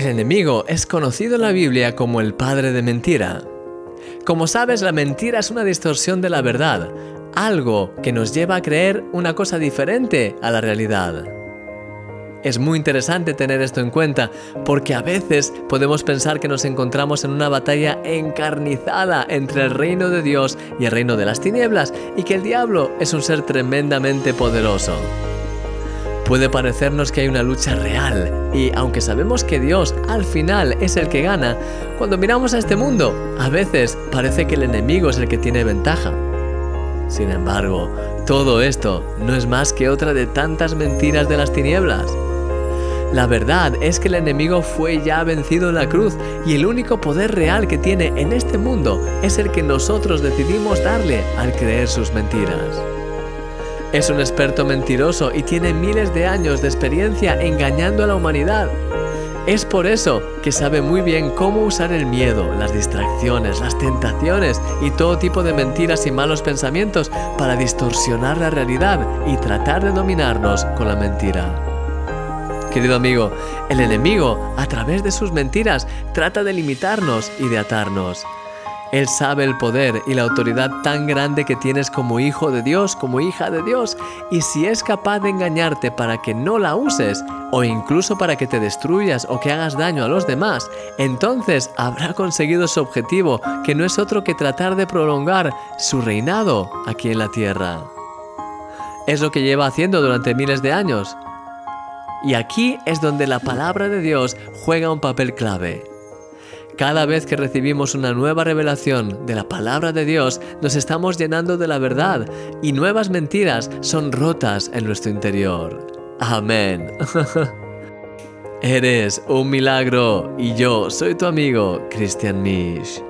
El enemigo es conocido en la Biblia como el padre de mentira. Como sabes, la mentira es una distorsión de la verdad, algo que nos lleva a creer una cosa diferente a la realidad. Es muy interesante tener esto en cuenta porque a veces podemos pensar que nos encontramos en una batalla encarnizada entre el reino de Dios y el reino de las tinieblas y que el diablo es un ser tremendamente poderoso. Puede parecernos que hay una lucha real y aunque sabemos que Dios al final es el que gana, cuando miramos a este mundo, a veces parece que el enemigo es el que tiene ventaja. Sin embargo, todo esto no es más que otra de tantas mentiras de las tinieblas. La verdad es que el enemigo fue ya vencido en la cruz y el único poder real que tiene en este mundo es el que nosotros decidimos darle al creer sus mentiras. Es un experto mentiroso y tiene miles de años de experiencia engañando a la humanidad. Es por eso que sabe muy bien cómo usar el miedo, las distracciones, las tentaciones y todo tipo de mentiras y malos pensamientos para distorsionar la realidad y tratar de dominarnos con la mentira. Querido amigo, el enemigo, a través de sus mentiras, trata de limitarnos y de atarnos. Él sabe el poder y la autoridad tan grande que tienes como hijo de Dios, como hija de Dios, y si es capaz de engañarte para que no la uses, o incluso para que te destruyas o que hagas daño a los demás, entonces habrá conseguido su objetivo, que no es otro que tratar de prolongar su reinado aquí en la tierra. Es lo que lleva haciendo durante miles de años, y aquí es donde la palabra de Dios juega un papel clave. Cada vez que recibimos una nueva revelación de la palabra de Dios, nos estamos llenando de la verdad y nuevas mentiras son rotas en nuestro interior. Amén. Eres un milagro y yo soy tu amigo, Christian Misch.